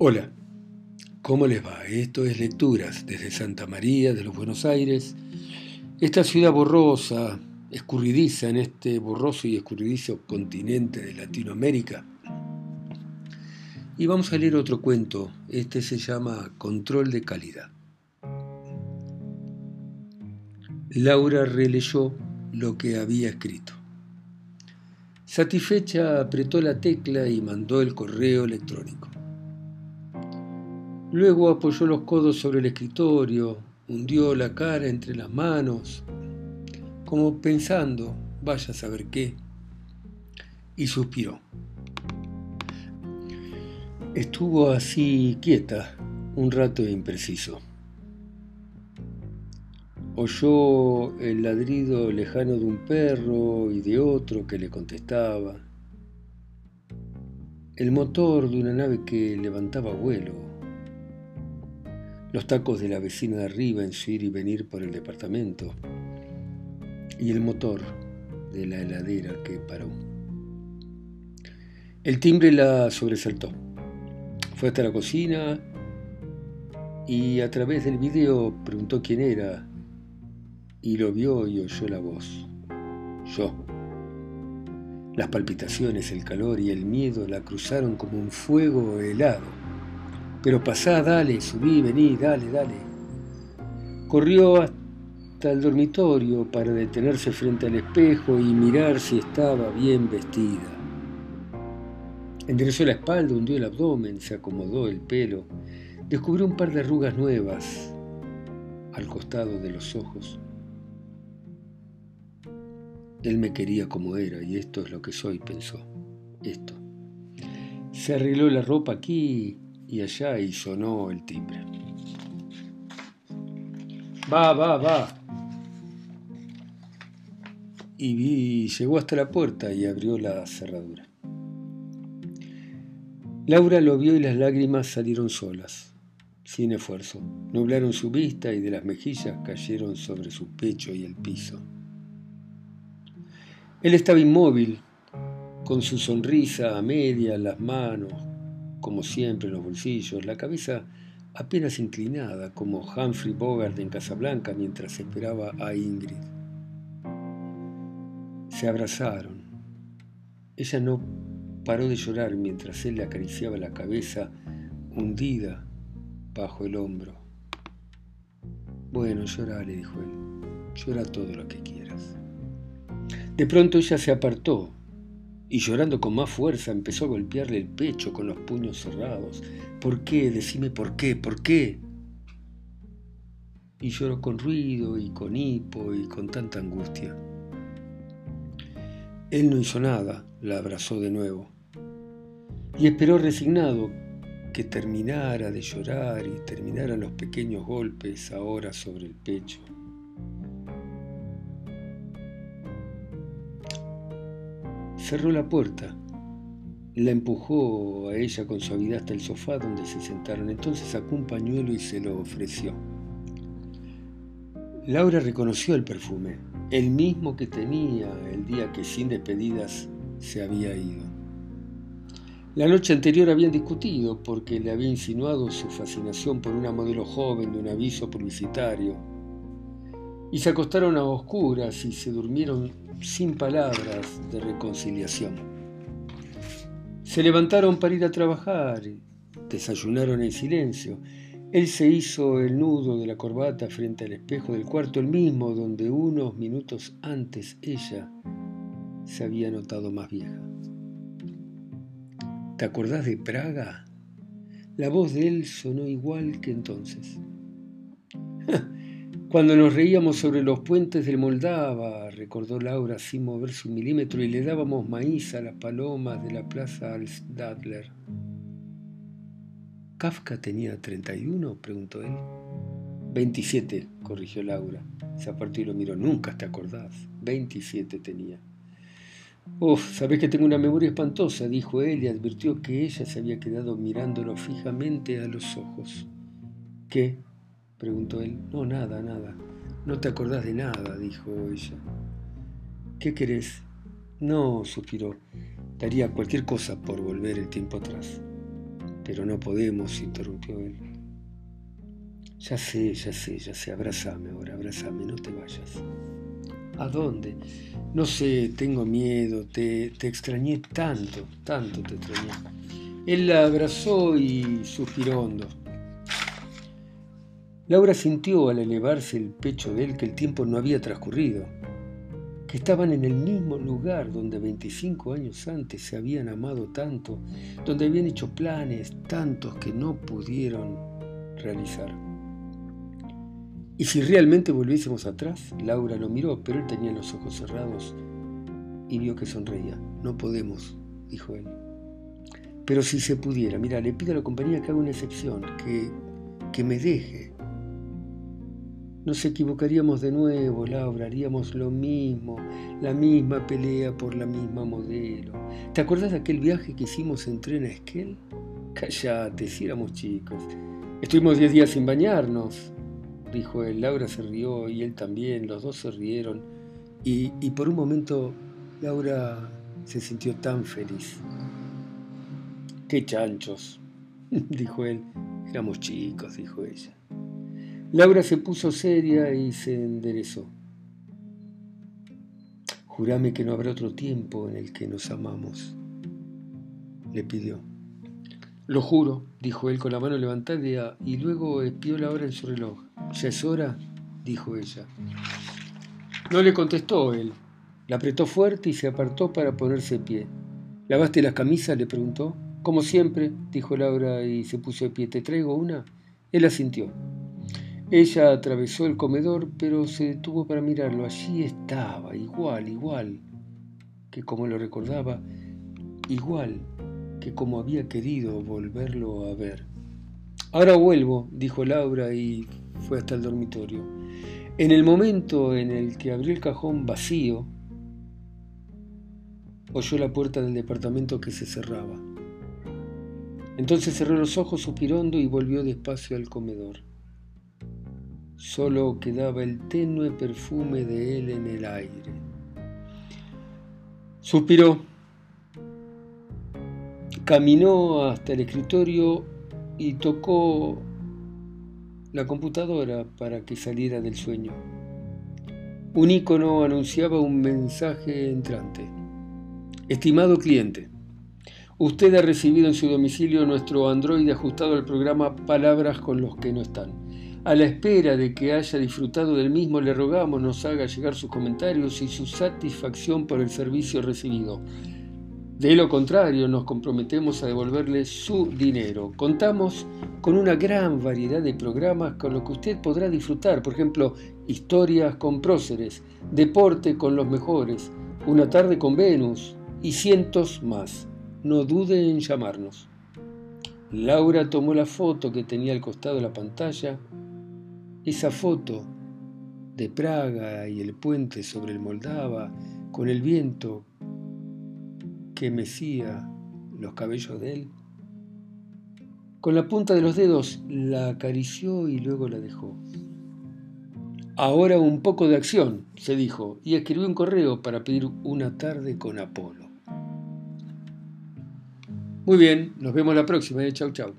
Hola, ¿cómo les va? Esto es Lecturas desde Santa María de los Buenos Aires, esta ciudad borrosa, escurridiza en este borroso y escurridizo continente de Latinoamérica. Y vamos a leer otro cuento, este se llama Control de Calidad. Laura releyó lo que había escrito. Satisfecha apretó la tecla y mandó el correo electrónico. Luego apoyó los codos sobre el escritorio, hundió la cara entre las manos, como pensando, vaya a saber qué, y suspiró. Estuvo así quieta un rato impreciso. Oyó el ladrido lejano de un perro y de otro que le contestaba. El motor de una nave que levantaba vuelo. Los tacos de la vecina de arriba en su ir y venir por el departamento. Y el motor de la heladera que paró. El timbre la sobresaltó. Fue hasta la cocina y a través del video preguntó quién era y lo vio y oyó la voz. Yo. Las palpitaciones, el calor y el miedo la cruzaron como un fuego helado. Pero pasá, dale, subí, vení, dale, dale. Corrió hasta el dormitorio para detenerse frente al espejo y mirar si estaba bien vestida. Enderezó la espalda, hundió el abdomen, se acomodó el pelo, descubrió un par de arrugas nuevas al costado de los ojos él me quería como era y esto es lo que soy, pensó. Esto. Se arregló la ropa aquí y allá y sonó el timbre. Va, va, va. Y vi, llegó hasta la puerta y abrió la cerradura. Laura lo vio y las lágrimas salieron solas, sin esfuerzo. Nublaron su vista y de las mejillas cayeron sobre su pecho y el piso. Él estaba inmóvil, con su sonrisa a media, las manos, como siempre, en los bolsillos, la cabeza apenas inclinada, como Humphrey Bogart en Casablanca mientras esperaba a Ingrid. Se abrazaron. Ella no paró de llorar mientras él le acariciaba la cabeza hundida bajo el hombro. Bueno, llora, le dijo él. Llora todo lo que quieras. De pronto ella se apartó y llorando con más fuerza empezó a golpearle el pecho con los puños cerrados. ¿Por qué? Decime por qué, por qué. Y lloró con ruido y con hipo y con tanta angustia. Él no hizo nada, la abrazó de nuevo y esperó resignado que terminara de llorar y terminaran los pequeños golpes ahora sobre el pecho. Cerró la puerta. La empujó a ella con suavidad hasta el sofá donde se sentaron. Entonces sacó un pañuelo y se lo ofreció. Laura reconoció el perfume, el mismo que tenía el día que sin despedidas se había ido. La noche anterior habían discutido porque le había insinuado su fascinación por una modelo joven de un aviso publicitario. Y se acostaron a oscuras y se durmieron sin palabras de reconciliación. Se levantaron para ir a trabajar, desayunaron en silencio. Él se hizo el nudo de la corbata frente al espejo del cuarto, el mismo donde unos minutos antes ella se había notado más vieja. ¿Te acordás de Praga? La voz de él sonó igual que entonces. Cuando nos reíamos sobre los puentes del Moldava, recordó Laura sin moverse un milímetro, y le dábamos maíz a las palomas de la plaza Alstadler. ¿Kafka tenía 31? preguntó él. 27, corrigió Laura. Se apartó y lo miró. Nunca te acordás. 27 tenía. Uf, sabés que tengo una memoria espantosa, dijo él y advirtió que ella se había quedado mirándolo fijamente a los ojos. ¿Qué? Preguntó él. No, nada, nada. No te acordás de nada, dijo ella. ¿Qué querés? No, suspiró. Daría cualquier cosa por volver el tiempo atrás. Pero no podemos, interrumpió él. Ya sé, ya sé, ya sé, abrázame ahora, abrázame, no te vayas. ¿A dónde? No sé, tengo miedo, te, te extrañé tanto, tanto te extrañé. Él la abrazó y suspiró hondo. Laura sintió al elevarse el pecho de él que el tiempo no había transcurrido, que estaban en el mismo lugar donde 25 años antes se habían amado tanto, donde habían hecho planes tantos que no pudieron realizar. ¿Y si realmente volviésemos atrás? Laura lo miró, pero él tenía los ojos cerrados y vio que sonreía. No podemos, dijo él. Pero si se pudiera, mira, le pido a la compañía que haga una excepción, que, que me deje. Nos equivocaríamos de nuevo, Laura, haríamos lo mismo, la misma pelea por la misma modelo. ¿Te acuerdas de aquel viaje que hicimos en tren a Esquel? Cállate, si éramos chicos. Estuvimos diez días sin bañarnos dijo él. Laura se rió y él también, los dos se rieron. Y, por un momento Laura se sintió tan feliz. ¡Qué chanchos! dijo él. Éramos chicos, dijo ella. Laura se puso seria y se enderezó. Jurame que no habrá otro tiempo en el que nos amamos, le pidió. Lo juro, dijo él con la mano levantada y luego espió la hora en su reloj. ¿Ya es hora? dijo ella. No le contestó él. La apretó fuerte y se apartó para ponerse pie. ¿Lavaste las camisas? le preguntó. Como siempre, dijo Laura y se puso de pie. ¿Te traigo una? Él asintió. Ella atravesó el comedor, pero se detuvo para mirarlo. Allí estaba, igual, igual, que como lo recordaba, igual que como había querido volverlo a ver. Ahora vuelvo, dijo Laura y fue hasta el dormitorio. En el momento en el que abrió el cajón vacío, oyó la puerta del departamento que se cerraba. Entonces cerró los ojos suspirando y volvió despacio al comedor. Solo quedaba el tenue perfume de él en el aire. Suspiró. Caminó hasta el escritorio y tocó la computadora para que saliera del sueño. Un icono anunciaba un mensaje entrante. Estimado cliente, usted ha recibido en su domicilio nuestro Android ajustado al programa Palabras con los que no están. A la espera de que haya disfrutado del mismo, le rogamos nos haga llegar sus comentarios y su satisfacción por el servicio recibido. De lo contrario, nos comprometemos a devolverle su dinero. Contamos con una gran variedad de programas con los que usted podrá disfrutar, por ejemplo, historias con próceres, deporte con los mejores, una tarde con Venus y cientos más. No dude en llamarnos. Laura tomó la foto que tenía al costado de la pantalla. Esa foto de Praga y el puente sobre el Moldava, con el viento que mecía los cabellos de él. Con la punta de los dedos la acarició y luego la dejó. Ahora un poco de acción, se dijo, y escribió un correo para pedir una tarde con Apolo. Muy bien, nos vemos la próxima. ¿eh? Chau, chau.